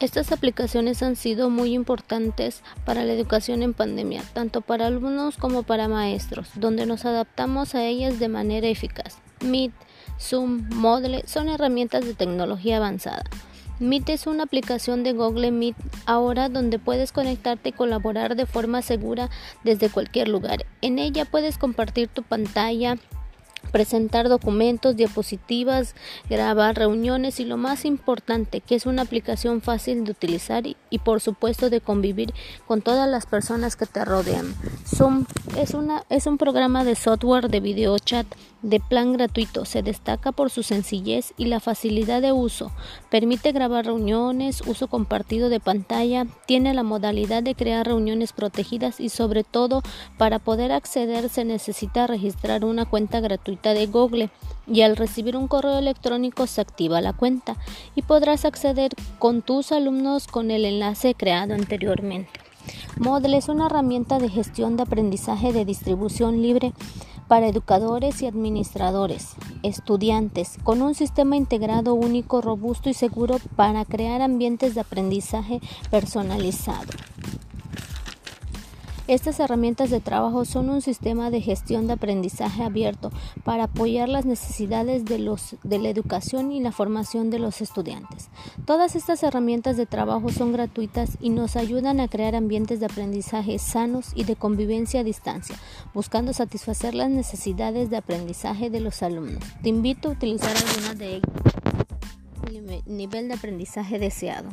Estas aplicaciones han sido muy importantes para la educación en pandemia, tanto para alumnos como para maestros, donde nos adaptamos a ellas de manera eficaz. Meet, Zoom, Moodle son herramientas de tecnología avanzada. Meet es una aplicación de Google Meet ahora donde puedes conectarte y colaborar de forma segura desde cualquier lugar. En ella puedes compartir tu pantalla, presentar documentos, diapositivas, grabar reuniones y lo más importante, que es una aplicación fácil de utilizar y, y, por supuesto de convivir con todas las personas que te rodean. Zoom es, una, es un programa de software de video chat de plan gratuito. Se destaca por su sencillez y la facilidad de uso. Permite grabar reuniones, uso compartido de pantalla, tiene la modalidad de crear reuniones protegidas y sobre todo para poder acceder se necesita registrar una cuenta gratuita de Google y al recibir un correo electrónico se activa la cuenta y podrás acceder con tus alumnos con el enlace creado anteriormente. Moodle es una herramienta de gestión de aprendizaje de distribución libre para educadores y administradores, estudiantes, con un sistema integrado único, robusto y seguro para crear ambientes de aprendizaje personalizado. Estas herramientas de trabajo son un sistema de gestión de aprendizaje abierto para apoyar las necesidades de, los, de la educación y la formación de los estudiantes. Todas estas herramientas de trabajo son gratuitas y nos ayudan a crear ambientes de aprendizaje sanos y de convivencia a distancia, buscando satisfacer las necesidades de aprendizaje de los alumnos. Te invito a utilizar algunas de ellas el nivel de aprendizaje deseado.